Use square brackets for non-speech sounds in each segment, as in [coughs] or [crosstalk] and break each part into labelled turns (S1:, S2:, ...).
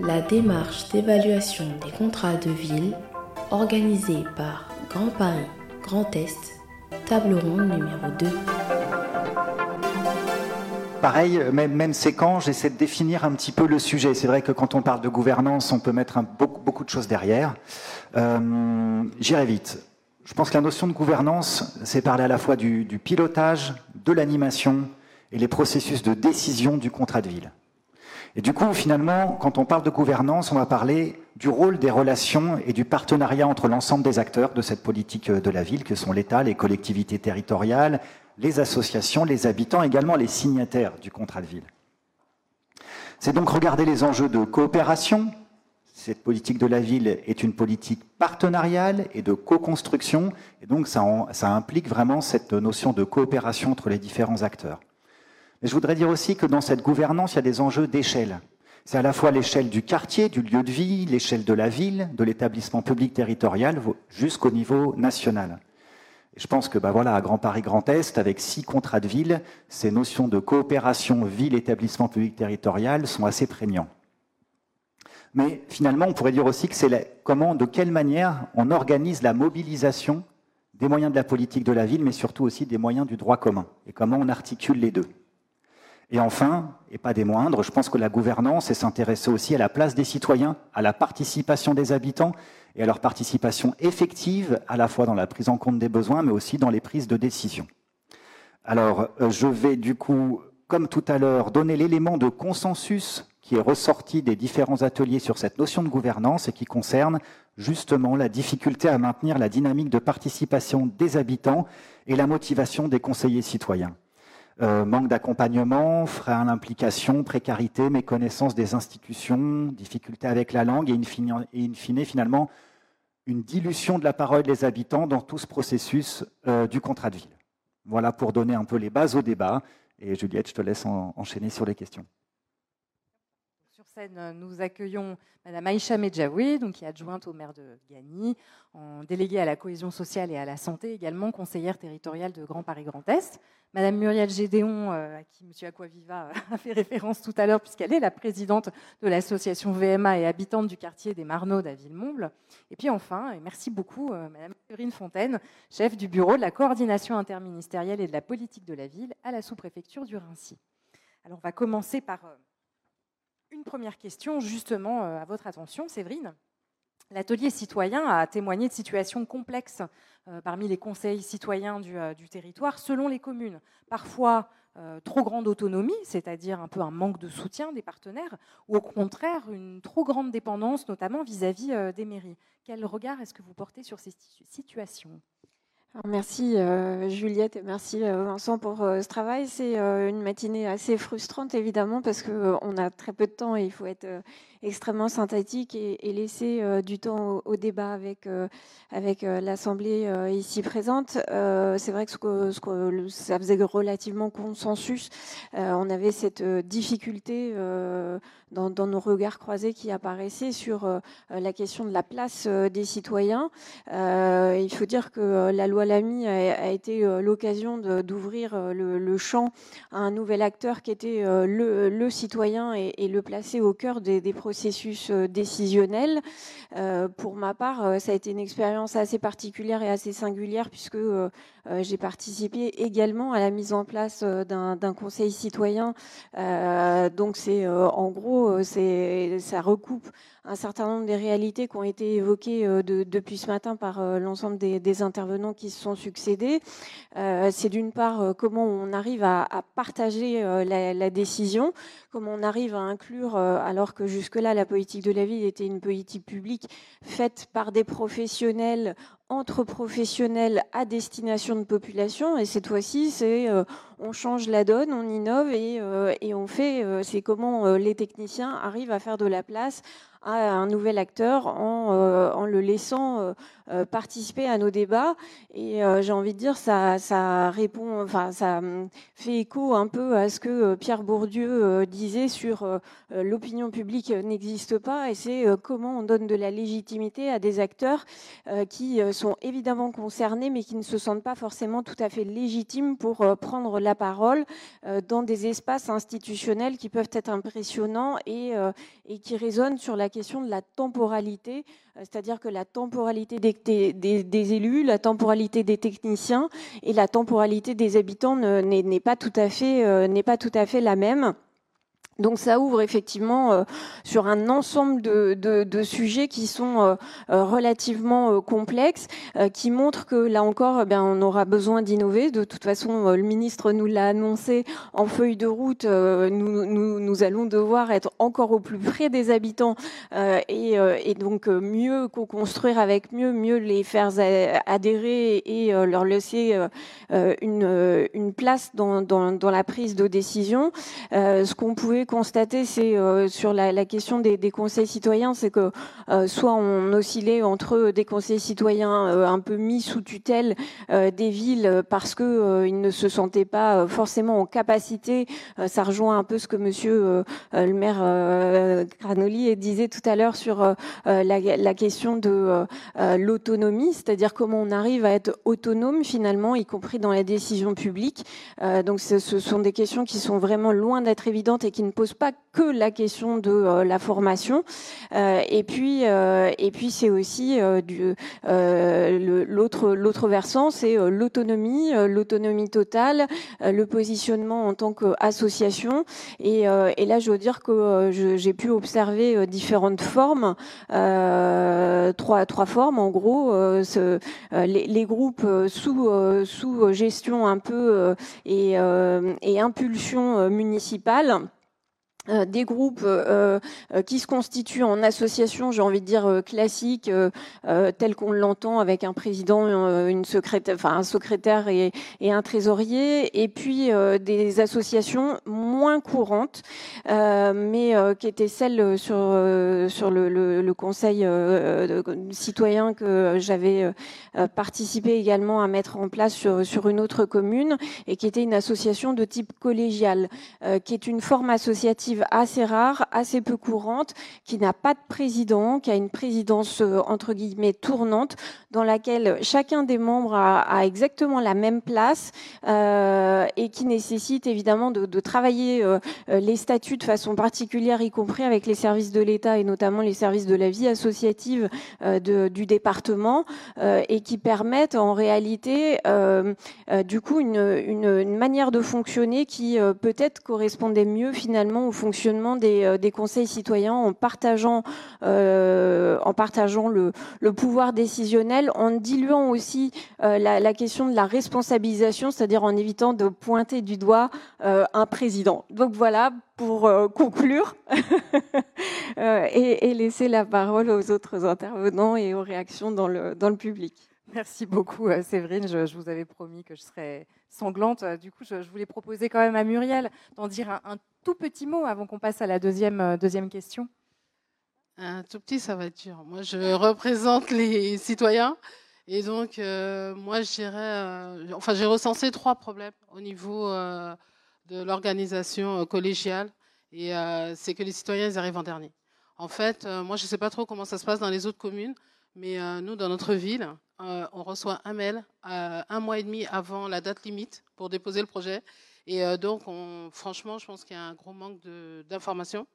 S1: La démarche d'évaluation des contrats de ville organisée par Grand Paris Grand Est, table ronde numéro 2.
S2: Pareil, même, séquence, j'essaie de définir un petit peu le sujet. C'est vrai que quand on parle de gouvernance, on peut mettre beaucoup, de choses derrière. Euh, j'irai vite. Je pense que la notion de gouvernance, c'est parler à la fois du pilotage, de l'animation et les processus de décision du contrat de ville. Et du coup, finalement, quand on parle de gouvernance, on va parler du rôle des relations et du partenariat entre l'ensemble des acteurs de cette politique de la ville, que sont l'État, les collectivités territoriales, les associations, les habitants, également les signataires du contrat de ville. C'est donc regarder les enjeux de coopération. Cette politique de la ville est une politique partenariale et de co-construction, et donc ça, ça implique vraiment cette notion de coopération entre les différents acteurs. Mais je voudrais dire aussi que dans cette gouvernance, il y a des enjeux d'échelle. C'est à la fois l'échelle du quartier, du lieu de vie, l'échelle de la ville, de l'établissement public territorial, jusqu'au niveau national. Et je pense que bah voilà, à Grand Paris Grand Est, avec six contrats de ville, ces notions de coopération ville-établissement public territorial sont assez prégnants. Mais finalement, on pourrait dire aussi que c'est comment, de quelle manière on organise la mobilisation des moyens de la politique de la ville, mais surtout aussi des moyens du droit commun, et comment on articule les deux. Et enfin, et pas des moindres, je pense que la gouvernance est s'intéresser aussi à la place des citoyens, à la participation des habitants et à leur participation effective, à la fois dans la prise en compte des besoins, mais aussi dans les prises de décision. Alors, euh, je vais du coup, comme tout à l'heure, donner l'élément de consensus qui est ressorti des différents ateliers sur cette notion de gouvernance et qui concerne justement la difficulté à maintenir la dynamique de participation des habitants et la motivation des conseillers citoyens. Euh, manque d'accompagnement, frein à l'implication, précarité, méconnaissance des institutions, difficulté avec la langue et in fine, finalement une dilution de la parole des habitants dans tout ce processus euh, du contrat de ville. Voilà pour donner un peu les bases au débat. Et Juliette, je te laisse enchaîner sur les questions.
S3: Sur scène, nous accueillons Madame Aïcha Medjaoui, donc qui est adjointe au maire de Gagny, en déléguée à la cohésion sociale et à la santé, également conseillère territoriale de Grand Paris Grand Est. Madame Muriel Gédéon, euh, à qui M. Aquaviva [laughs] a fait référence tout à l'heure, puisqu'elle est la présidente de l'association VMA et habitante du quartier des Marnauds à Villemomble. Et puis enfin, et merci beaucoup, euh, Madame Corinne Fontaine, chef du bureau de la coordination interministérielle et de la politique de la ville à la sous-préfecture du Rincy. Alors on va commencer par euh, une première question, justement, à votre attention, Séverine. L'atelier citoyen a témoigné de situations complexes euh, parmi les conseils citoyens euh, du, territoire selon les communes. Parfois euh, trop grande autonomie, c'est-à-dire un peu un manque de soutien des partenaires, ou au contraire une trop grande dépendance, notamment vis-à-vis -vis des mairies. Quel regard est-ce que vous portez sur ces situations?
S4: Merci Juliette et merci Vincent pour ce travail. C'est une matinée assez frustrante évidemment parce qu'on a très peu de temps et il faut être extrêmement synthétique et, laisser euh, du temps au, débat avec, euh, avec euh, l'Assemblée ici présente. c'est vrai que, ce que, ça faisait relativement consensus. on avait cette difficulté dans, nos regards croisés qui apparaissaient sur la question de la place des citoyens. il faut dire que la loi Lamy a, a été l'occasion d'ouvrir le, champ à un nouvel acteur qui était le, citoyen et, le placer au cœur des, des processus euh, décisionnel. Euh, pour ma part, euh, ça a été une expérience assez particulière et assez singulière puisque j'ai participé également à la mise en place d'un conseil citoyen. donc c'est en gros, ça recoupe un certain nombre des réalités qui ont été évoquées euh, depuis ce matin par euh, l'ensemble des, intervenants qui se sont succédés. Euh, c'est d'une part comment on arrive à, partager la, décision, comment on arrive à inclure, alors que jusque-là la politique de la ville était une politique publique faite par des professionnels entre professionnels à destination de population. Et cette fois-ci, c'est on change la donne, on innove et, et on fait, c'est comment les techniciens arrivent à faire de la place à un nouvel acteur en, euh, en le laissant euh, euh, participer à nos débats. Et j'ai envie de dire, ça, ça répond, enfin, ça fait écho un peu à ce que Pierre Bourdieu disait sur l'opinion publique n'existe pas, et c'est comment on donne de la légitimité à des acteurs qui sont évidemment concernées, mais qui ne se sentent pas forcément tout à fait légitimes pour euh, prendre la parole euh, dans des espaces institutionnels qui peuvent être impressionnants et, et qui résonnent sur la question de la temporalité, c'est-à-dire que la temporalité des, des, élus, la temporalité des techniciens et la temporalité des habitants n'est pas n'est pas tout à fait la même. Donc ça ouvre effectivement euh, sur un ensemble de, de, de sujets qui sont euh, euh, relativement complexes, qui montrent que là encore, eh bien, on aura besoin d'innover. De toute façon, le ministre nous l'a annoncé en feuille de route. Nous, nous, nous, allons devoir être encore au plus près des habitants et, et, donc mieux co-construire avec mieux, mieux les faire adhérer et leur laisser une, une place dans, dans, dans, la prise de décision. ce qu'on pouvait constater, c'est euh, sur la, question des, conseils citoyens, c'est que euh, soit on oscillait entre des conseils citoyens euh, un peu mis sous tutelle des villes parce que ils ne se sentaient pas forcément en capacité. ça rejoint un peu ce que Monsieur le maire Granoli disait tout à l'heure sur la, question de l'autonomie, c'est-à-dire comment on arrive à être autonome finalement, y compris dans la décision publique. donc ce, sont des questions qui sont vraiment loin d'être évidentes et qui ne pose pas que la question de euh, la formation. Euh, et puis, euh, et puis c'est aussi l'autre versant, c'est l'autonomie, l'autonomie totale, le positionnement en tant qu'association. Et, et là, je veux dire que j'ai pu observer différentes formes, trois trois formes en gros, ce, les, les, groupes sous sous gestion un peu et, et impulsion municipale euh, des groupes euh, euh, qui se constituent en association, j'ai envie de dire classique, tel qu'on l'entend avec un président, une secrétaire, enfin un secrétaire et, et, un trésorier, et puis des associations moins courantes, mais qui étaient celles sur sur le, le, le conseil citoyen que j'avais participé également à mettre en place sur, sur une autre commune, et qui était une association de type collégial, qui est une forme associative assez rare, assez peu courante, qui n'a pas de président, qui a une présidence euh, entre guillemets tournante, dans laquelle chacun des membres a, exactement la même place euh, et qui nécessite évidemment de, travailler euh, les statuts de façon particulière, y compris avec les services de l'État et notamment les services de la vie associative du département, et qui permettent en réalité du coup une, une, manière de fonctionner qui peut-être correspondait mieux finalement au fonctionnement des, euh, des conseils citoyens en partageant, euh, en partageant le, le, pouvoir décisionnel, en diluant aussi euh, la, question de la responsabilisation, c'est-à-dire en évitant de pointer du doigt un président. Donc voilà pour conclure [laughs] et, laisser la parole aux autres intervenants et aux réactions dans le, dans le public.
S3: Merci beaucoup, Séverine. Je, vous avais promis que je serais sanglante. Du coup, je, je voulais proposer quand même à Muriel d'en dire un, un tout petit mot avant qu'on passe à la deuxième, euh, deuxième question
S5: Un tout petit, ça va être dur. Moi, je représente les citoyens. Et donc, euh, moi, je euh, enfin, j'ai recensé trois problèmes au niveau de l'organisation collégiale. Et c'est que les citoyens, ils arrivent en dernier. En fait, moi, je ne sais pas trop comment ça se passe dans les autres communes, mais nous, dans notre ville, on reçoit un mail un mois et demi avant la date limite pour déposer le projet. Et euh, donc, franchement, je pense qu'il y a un gros manque d'information,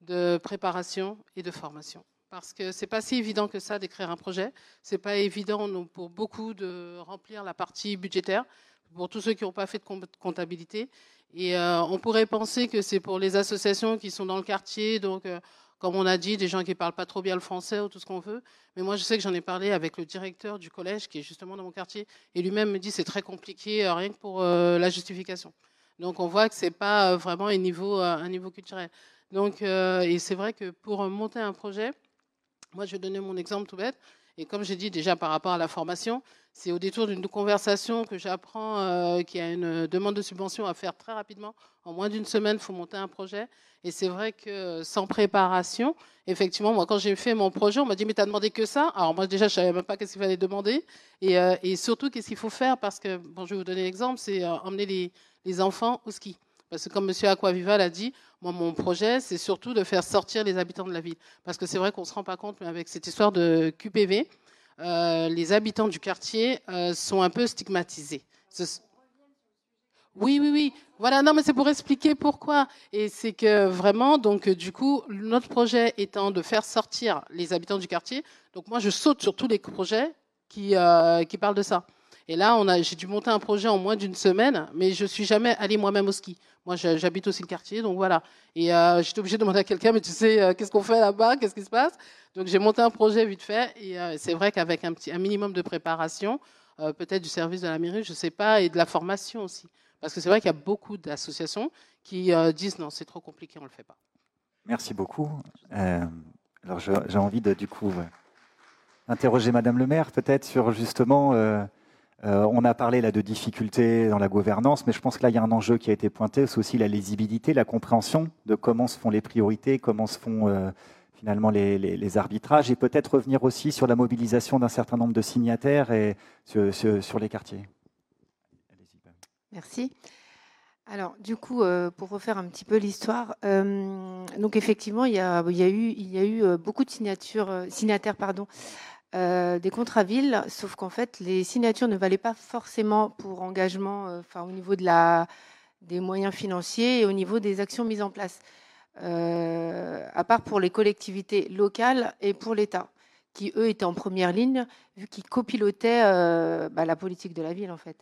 S5: de, préparation et de formation. Parce que c'est pas si évident que ça d'écrire un projet. C'est pas évident pour beaucoup de remplir la partie budgétaire pour tous ceux qui n'ont pas fait de comptabilité. Et euh, on pourrait penser que c'est pour les associations qui sont dans le quartier, donc euh, comme on a dit, des gens qui parlent pas trop bien le français ou tout ce qu'on veut. Mais moi, je sais que j'en ai parlé avec le directeur du collège, qui est justement dans mon quartier, et lui-même me dit c'est très compliqué, euh, rien que pour euh, la justification. Donc, on voit que c'est pas euh, vraiment un niveau, culturel. Donc, et c'est vrai que pour monter un projet, moi, je vais donner mon exemple tout bête. Et comme j'ai dit déjà par rapport à la formation, c'est au détour d'une conversation que j'apprends euh, qu'il y a une demande de subvention à faire très rapidement. En moins d'une semaine, il faut monter un projet. Et c'est vrai que sans préparation, effectivement, moi, quand j'ai fait mon projet, on m'a dit, mais tu as demandé que ça? Alors moi, déjà, je savais même pas qu'est-ce qu'il fallait demander. Et, euh, surtout, qu'est-ce qu'il faut faire? Parce que, bon, je vais vous donner l'exemple, c'est euh, emmener les enfants au ski. Parce que comme M. Aquaviva l'a dit, moi, mon projet, c'est surtout de faire sortir les habitants de la ville. Parce que c'est vrai qu'on ne se rend pas compte, mais avec cette histoire de QPV, les habitants du quartier sont un peu stigmatisés. Oui, oui, oui. Voilà, non, mais c'est pour expliquer pourquoi. Et c'est que vraiment, donc, du coup, notre projet étant de faire sortir les habitants du quartier, donc moi, je saute sur tous les projets euh, qui parlent de ça. Et là, j'ai dû monter un projet en moins d'une semaine, mais je suis jamais allée moi-même au ski. Moi, j'habite aussi le quartier, donc voilà. Et euh, j'étais obligée de demander à quelqu'un, mais tu sais, euh, qu'est-ce qu'on fait là-bas? Qu'est-ce qui se passe? Donc j'ai monté un projet vite fait. Et c'est vrai qu'avec un, un minimum de préparation, peut-être du service de la mairie, je ne sais pas, et de la formation aussi. Parce que c'est vrai qu'il y a beaucoup d'associations qui euh, disent non, c'est trop compliqué, on ne le fait pas.
S2: Merci beaucoup. Euh, alors j'ai envie de du coup interroger Madame le maire peut-être sur justement, euh, on a parlé là de difficultés dans la gouvernance, mais je pense que là il y a un enjeu qui a été pointé, c'est aussi la lisibilité, la compréhension de comment se font les priorités, comment se font finalement les, arbitrages, et peut-être revenir aussi sur la mobilisation d'un certain nombre de signataires et sur les quartiers.
S6: Merci. Alors, du coup, euh, pour refaire un petit peu l'histoire, euh, donc effectivement, il y, a, eu, il y a eu euh, beaucoup de signatures, signataires pardon, des contrats villes, sauf qu'en fait, les signatures ne valaient pas forcément pour engagement, enfin, au niveau de la, des moyens financiers et au niveau des actions mises en place, à part pour les collectivités locales et pour l'État, qui eux étaient en première ligne, vu qu'ils copilotaient bah, la politique de la ville, en fait.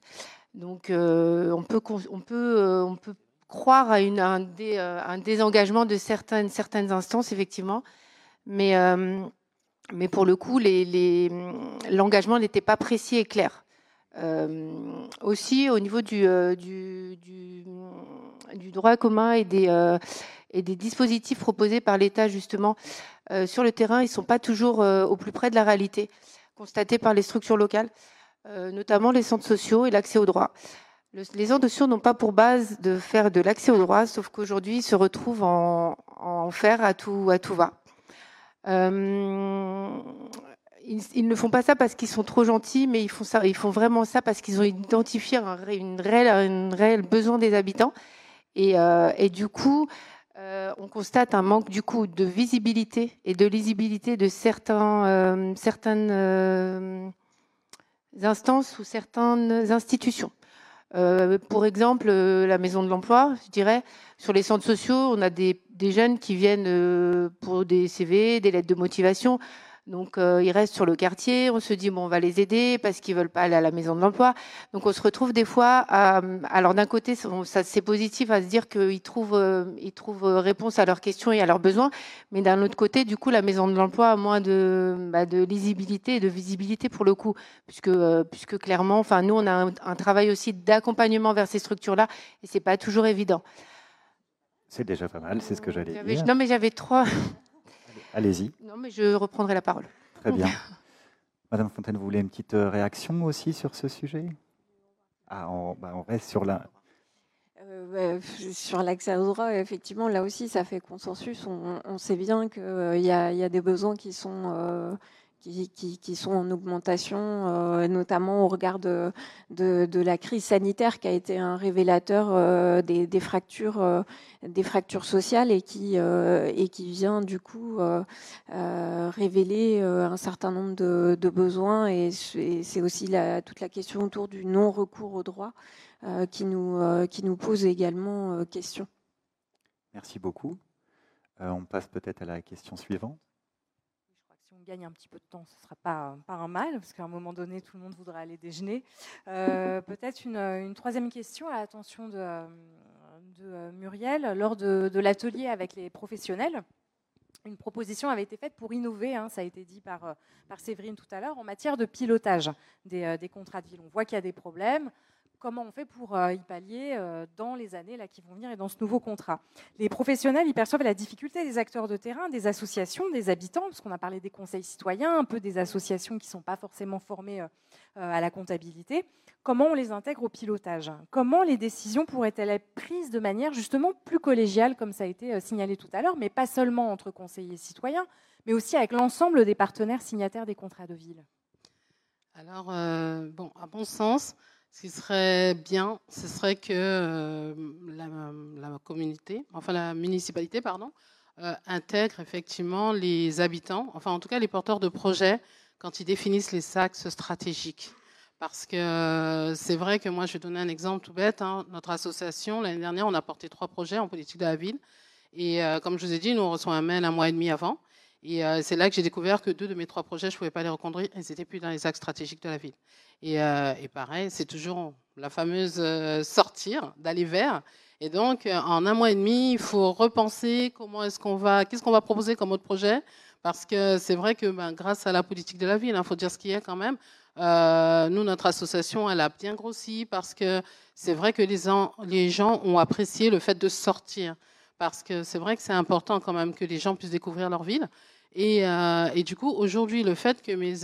S6: Donc euh, on, peut, on, peut, euh, on peut croire à, une, un, euh, un, désengagement de certaines, certaines instances, effectivement. Mais, mais pour le coup, l'engagement les, n'était pas précis et clair. aussi, au niveau du, du, du, droit commun et des, et des dispositifs proposés par l'État, justement, sur le terrain, ils ne sont pas toujours au plus près de la réalité constatée par les structures locales. Euh, notamment les centres sociaux et l'accès aux droits. les centres sociaux n'ont pas pour base de faire de l'accès aux droits, sauf qu'aujourd'hui, ils se retrouvent en, en, faire à tout, à tout va. Euh, ils, ne font pas ça parce qu'ils sont trop gentils, mais ils font, ça, ils font vraiment ça parce qu'ils ont identifié un, une réel, besoin des habitants. Et, euh, et du coup, on constate un manque du coup de visibilité et de lisibilité de certains, certaines instances ou certaines institutions. Euh, pour exemple, euh, la maison de l'emploi, je dirais, sur les centres sociaux, on a des, jeunes qui viennent euh, pour des CV, des lettres de motivation. Donc euh, ils restent sur le quartier, on se dit bon on va les aider parce qu'ils veulent pas aller à la maison de l'emploi. Donc on se retrouve des fois à, alors d'un côté ça c'est positif à se dire qu'ils trouvent euh, ils trouvent réponse à leurs questions et à leurs besoins, mais d'un autre côté du coup la maison de l'emploi a moins de bah, de lisibilité et de visibilité pour le coup puisque euh, puisque clairement enfin nous on a un, un travail aussi d'accompagnement vers ces structures là et c'est pas toujours évident.
S2: C'est déjà pas mal, c'est ce que j'allais dire.
S6: Non mais j'avais trois
S2: Allez-y.
S6: Non, mais je reprendrai la parole.
S2: Très bien. [laughs] Madame Fontaine, vous voulez une petite euh, réaction aussi sur ce sujet? Ah, bah, on, reste sur la.
S4: Euh, sur l'accès aux droits, effectivement, là aussi, ça fait consensus. On, sait bien qu'il euh, y, a des besoins qui sont qui, sont en augmentation, euh, notamment au regard de, la crise sanitaire qui a été un révélateur euh, des, des, fractures, euh, des fractures sociales et qui, vient du coup révéler un certain nombre de, besoins. Et c'est aussi toute la question autour du non-recours qui, nous, qui nous pose également question.
S2: Merci beaucoup. on passe peut-être à la question suivante
S3: gagne un petit peu de temps, ce ne sera pas, pas un mal, parce qu'à un moment donné, tout le monde voudra aller déjeuner. Euh, peut-être une, troisième question à l'attention de, de, Muriel. Lors de, l'atelier avec les professionnels, une proposition avait été faite pour innover, hein, ça a été dit par, par Séverine tout à l'heure, en matière de pilotage des, des contrats de ville. On voit qu'il y a des problèmes comment on fait pour euh, y pallier euh, dans les années là, qui vont venir et dans ce nouveau contrat. Les professionnels y perçoivent la difficulté des acteurs de terrain, des associations, des habitants, parce qu'on a parlé des conseils citoyens, un peu des associations qui ne sont pas forcément formées euh, à la comptabilité. Comment on les intègre au pilotage? Comment les décisions pourraient-elles être prises de manière justement plus collégiale, comme ça a été signalé tout à l'heure, mais pas seulement entre conseillers et citoyens, mais aussi avec l'ensemble des partenaires signataires des contrats de ville?
S5: Alors, bon, à bon sens, ce qui serait bien, ce serait que euh, la, communauté, enfin la municipalité, pardon, euh, intègre effectivement les habitants, enfin en tout cas les porteurs de projets quand ils définissent les axes stratégiques. Parce que c'est vrai que moi, je vais donner un exemple tout bête. Hein. Notre association, l'année dernière, on a porté trois projets en politique de la ville. Et euh, comme je vous ai dit, nous on reçoit un mail un mois et demi avant. Et euh, c'est là que j'ai découvert que deux de mes trois projets, je ne pouvais pas les reconduire. Ils n'étaient plus dans les axes stratégiques de la ville. Et, euh, pareil, c'est toujours la fameuse sortir, d'aller vers. Et donc, en un mois et demi, il faut repenser comment est-ce qu'on va, qu'est-ce qu'on va proposer comme autre projet. Parce que c'est vrai que ben, grâce à la politique de la ville, il hein, faut dire ce qu'il y a quand même, euh, nous, notre association, elle a bien grossi parce que c'est vrai que les, les gens ont apprécié le fait de sortir. Parce que c'est vrai que c'est important quand même que les gens puissent découvrir leur ville. Et, euh, du coup, aujourd'hui, le fait que mes,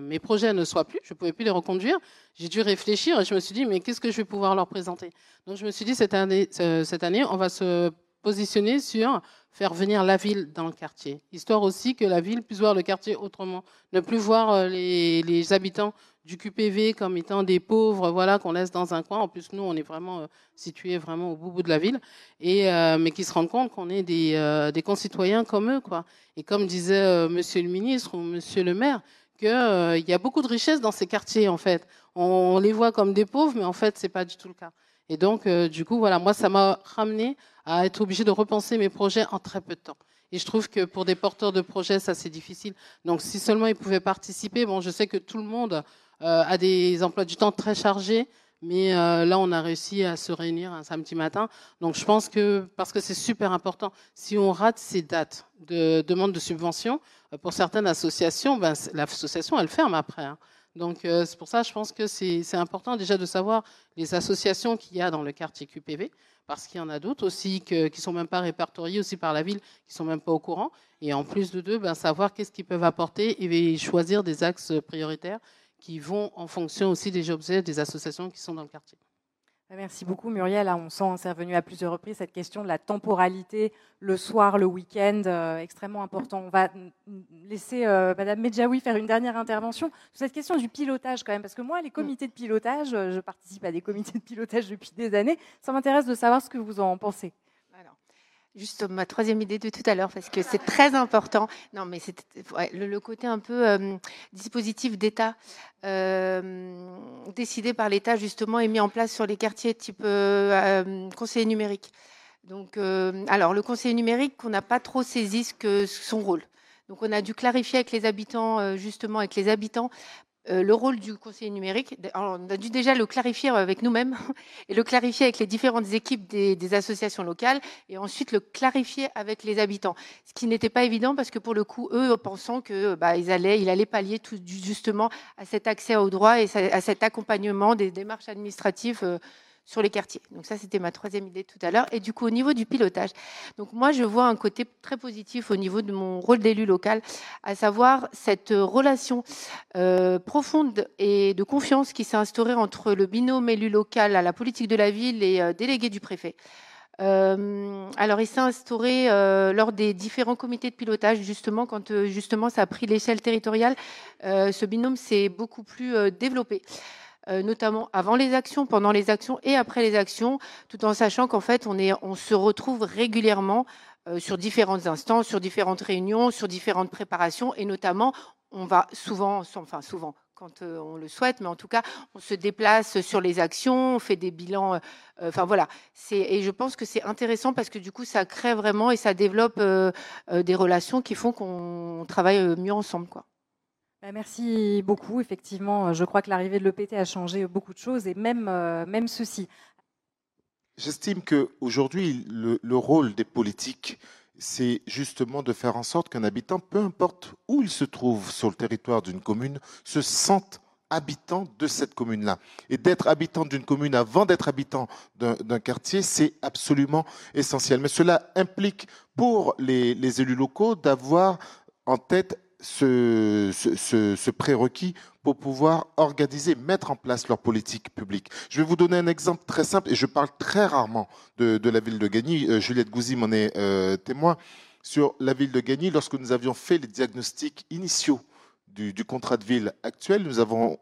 S5: mes projets ne soient plus, je ne pouvais plus les reconduire, j'ai dû réfléchir et je me suis dit, mais qu'est-ce que je vais pouvoir leur présenter? Donc je me suis dit, cette année, cette année on va se positionner sur faire venir la ville dans le quartier, histoire aussi que la ville puisse voir le quartier autrement, ne plus voir euh, les, habitants du QPV comme étant des pauvres, voilà, qu'on laisse dans un coin. En plus, nous, on est vraiment euh, situés vraiment au bout, de la ville, et euh, mais qui se rendent compte qu'on est des, des, concitoyens comme eux, quoi. Et comme disait Monsieur le ministre ou Monsieur le maire, qu'il y a beaucoup de richesses dans ces quartiers, en fait. On, les voit comme des pauvres, mais en fait, c'est pas du tout le cas. Et donc, du coup, voilà, moi, ça m'a ramené à être obligé de repenser mes projets en très peu de temps. Et je trouve que pour des porteurs de projets, ça c'est difficile. Donc si seulement ils pouvaient participer, bon, je sais que tout le monde euh, a des emplois du temps très chargés, mais euh, là on a réussi à se réunir un samedi matin. Donc je pense que parce que c'est super important, si on rate ces dates de demande de subvention euh, pour certaines associations, ben, l'association elle ferme après. Hein. Donc c'est pour ça, je pense que c'est important déjà de savoir les associations qu'il y a dans le quartier QPV parce qu'il y en a d'autres aussi qui ne sont même pas répertoriés aussi par la ville, qui sont même pas au courant. Et en plus de deux, ben, savoir qu'est-ce qu'ils peuvent apporter et choisir des axes prioritaires qui vont en fonction aussi des objets des associations qui sont dans le quartier.
S3: Merci beaucoup Muriel. On sent, c'est revenu à plusieurs reprises, cette question de la temporalité, le soir, le week-end, euh, extrêmement important. On va laisser euh, Madame Medjaoui faire une dernière intervention sur cette question du pilotage quand même, parce que moi, les comités de pilotage, euh, je participe à des comités de pilotage depuis des années, ça m'intéresse de savoir ce que vous en pensez.
S6: Juste ma troisième idée de tout à l'heure, parce que c'est très important. Non, mais c'est le, côté un peu euh, dispositif d'État euh, décidé par l'État justement et mis en place sur les quartiers type euh, conseiller numérique. Donc, alors le conseiller numérique, on n'a pas trop saisi son rôle. Donc, on a dû clarifier avec les habitants, justement, avec les habitants, euh, le rôle du conseiller numérique. on a dû déjà le clarifier avec nous-mêmes [laughs] et le clarifier avec les différentes équipes des, associations locales et ensuite le clarifier avec les habitants. Ce qui n'était pas évident parce que pour le coup, eux, pensant que bah, ils allaient, allait pallier tout justement à cet accès au droit et à cet accompagnement des démarches administratives euh, sur les quartiers. Donc ça, c'était ma troisième idée tout à l'heure. Et du coup, au niveau du pilotage, donc moi, je vois un côté très positif au niveau de mon rôle d'élu local, à savoir cette relation euh, profonde et de confiance qui s'est instaurée entre le binôme élu local à la politique de la ville et euh, délégué du préfet. Euh, alors, il s'est instauré lors des différents comités de pilotage, justement, quand justement ça a pris l'échelle territoriale. ce binôme s'est beaucoup plus développé. Euh, notamment avant les actions, pendant les actions et après les actions, tout en sachant qu'en fait, on, se retrouve régulièrement euh, sur différentes instances, sur différentes réunions, sur différentes préparations, et notamment, on va souvent, enfin souvent, quand euh, on le souhaite, mais en tout cas, on se déplace sur les actions, on fait des bilans. enfin voilà, et je pense que c'est intéressant parce que du coup, ça crée vraiment et ça développe des relations qui font qu'on travaille mieux ensemble, quoi.
S3: Bah, merci beaucoup. Effectivement, je crois que l'arrivée de l'EPT a changé beaucoup de choses et même, euh, ceci.
S7: J'estime qu'aujourd'hui, le, le rôle des politiques, c'est justement de faire en sorte qu'un habitant, peu importe où il se trouve sur le territoire d'une commune, se sente habitant de cette commune-là. Et d'être habitant d'une commune avant d'être habitant d'un quartier, c'est absolument essentiel. Mais cela implique pour les élus locaux d'avoir en tête ce, prérequis pour pouvoir organiser, mettre en place leur politique publique. Je vais vous donner un exemple très simple, et je parle très rarement de, la ville de Gagny. Euh, Juliette Gouzy m'en est euh, témoin. Sur la ville de Gagny, lorsque nous avions fait les diagnostics initiaux du contrat de ville actuel, nous avons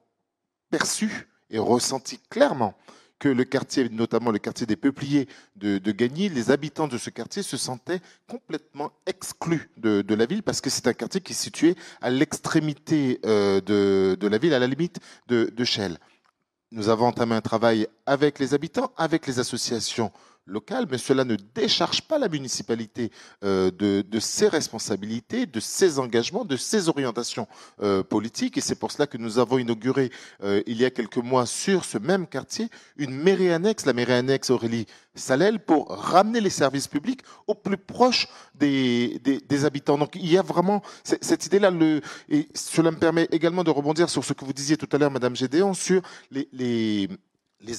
S7: perçu et ressenti clairement que le quartier, notamment le quartier des Peupliers de, Gagny, les habitants de ce quartier se sentaient complètement exclus de, la ville parce que c'est un quartier qui est situé à l'extrémité euh, de, la ville, à la limite de, de Chelles. Nous avons entamé un travail avec les habitants, avec les associations local, mais cela ne décharge pas la municipalité euh, de, ses responsabilités, de ses engagements, de ses orientations euh, politiques. Et c'est pour cela que nous avons inauguré euh, il y a quelques mois sur ce même quartier une mairie annexe, la mairie annexe Aurélie Salel, pour ramener les services publics au plus proche des, habitants. Donc il y a vraiment cette idée-là. Et cela me permet également de rebondir sur ce que vous disiez tout à l'heure, Madame Gédéon, sur les les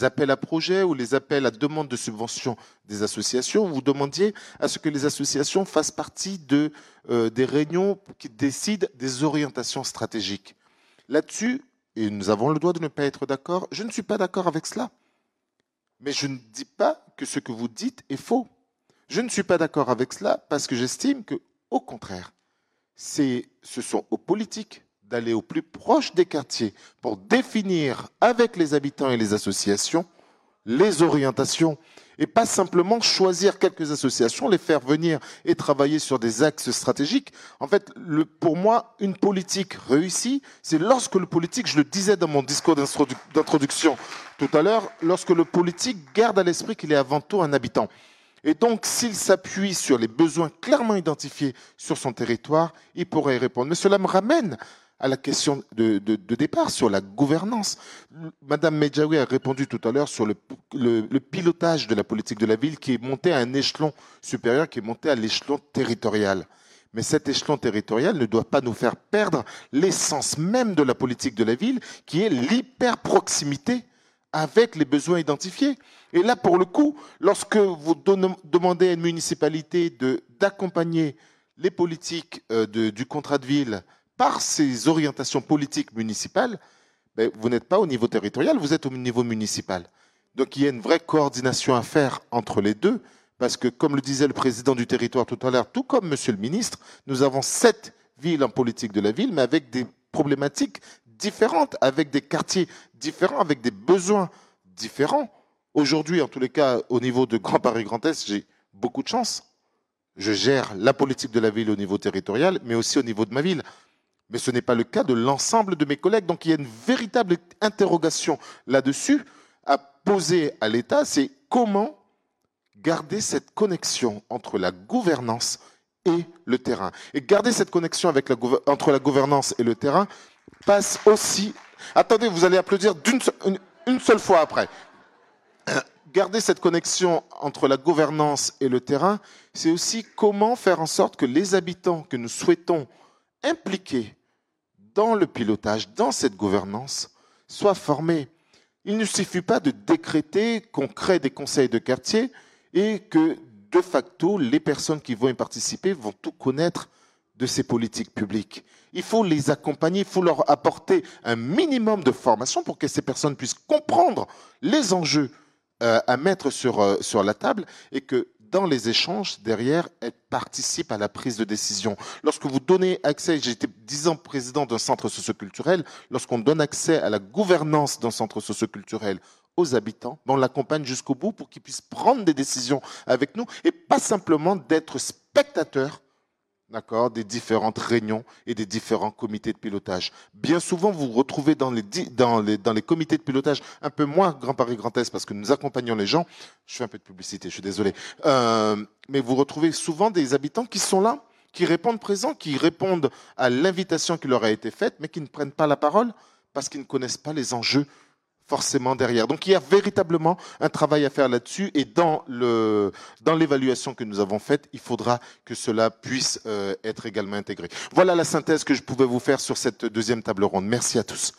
S7: appels à projets ou les appels à demande de subvention des associations, vous demandiez à ce que les associations fassent partie euh, des réunions qui décident des orientations stratégiques. Là-dessus, et nous avons le droit de ne pas être d'accord, je ne suis pas d'accord avec cela. Mais je ne dis pas que ce que vous dites est faux. Je ne suis pas d'accord avec cela parce que j'estime que, au contraire, ce sont aux politiques d'aller au plus proche des quartiers pour définir avec les habitants et les associations les orientations et pas simplement choisir quelques associations, les faire venir et travailler sur des axes stratégiques. En fait, pour moi, une politique réussie, c'est lorsque le politique, je le disais dans mon discours d'introduction tout à l'heure, lorsque le politique garde à l'esprit qu'il est avant tout un habitant. Et donc, s'il s'appuie sur les besoins clairement identifiés sur son territoire, il pourrait y répondre. Mais cela me ramène à la question de, départ sur la gouvernance. Madame Medjaoui a répondu tout à l'heure sur le, pilotage de la politique de la ville qui est monté à un échelon supérieur, qui est monté à l'échelon territorial. Mais cet échelon territorial ne doit pas nous faire perdre l'essence même de la politique de la ville, qui est l'hyper-proximité avec les besoins identifiés. Et là, pour le coup, lorsque vous demandez à une municipalité d'accompagner les politiques euh, du contrat de ville par ces orientations politiques municipales, ben, vous n'êtes pas au niveau territorial, vous êtes au niveau municipal. Donc il y a une vraie coordination à faire entre les deux, parce que comme le disait le président du territoire tout à l'heure, tout comme monsieur le ministre, nous avons sept villes en politique de la ville, mais avec des problématiques différentes, avec des quartiers différents, avec des besoins différents. Aujourd'hui, en tous les cas, au niveau de Grand Paris Grand Est, j'ai beaucoup de chance. Je gère la politique de la ville au niveau territorial, mais aussi au niveau de ma ville. Mais ce n'est pas le cas de l'ensemble de mes collègues. Donc il y a une véritable interrogation là-dessus à poser à l'État, c'est comment garder cette connexion entre la gouvernance et le terrain. Et garder cette connexion avec entre la gouvernance et le terrain passe aussi... Attendez, vous allez applaudir une seule fois après. [coughs] Garder cette connexion entre la gouvernance et le terrain, c'est aussi comment faire en sorte que les habitants que nous souhaitons impliqués dans le pilotage, dans cette gouvernance, soient formés. Il ne suffit pas de décréter qu'on crée des conseils de quartier et que, de facto, les personnes qui vont y participer vont tout connaître de ces politiques publiques. Il faut les accompagner, il faut leur apporter un minimum de formation pour que ces personnes puissent comprendre les enjeux euh, à mettre sur, euh, sur la table et que dans les échanges, derrière, elle participe à la prise de décision. Lorsque vous donnez accès, j'ai été dix ans président d'un centre socioculturel, lorsqu'on donne accès à la gouvernance d'un centre socioculturel aux habitants, ben, on l'accompagne jusqu'au bout pour qu'ils puissent prendre des décisions avec nous et pas simplement d'être spectateurs d'accord, des différentes réunions et des différents comités de pilotage. Bien souvent, vous retrouvez dans les, dans les, dans les comités de pilotage, un peu moins Grand Paris Grand Est, parce que nous accompagnons les gens. Je fais un peu de publicité, je suis désolé. Euh, mais vous retrouvez souvent des habitants qui sont là, qui répondent présents, qui répondent à l'invitation qui leur a été faite, mais qui ne prennent pas la parole parce qu'ils ne connaissent pas les enjeux forcément derrière. Donc il y a véritablement un travail à faire là-dessus et dans le dans l'évaluation que nous avons faite, il faudra que cela puisse euh, être également intégré. Voilà la synthèse que je pouvais vous faire sur cette deuxième table ronde. Merci à tous.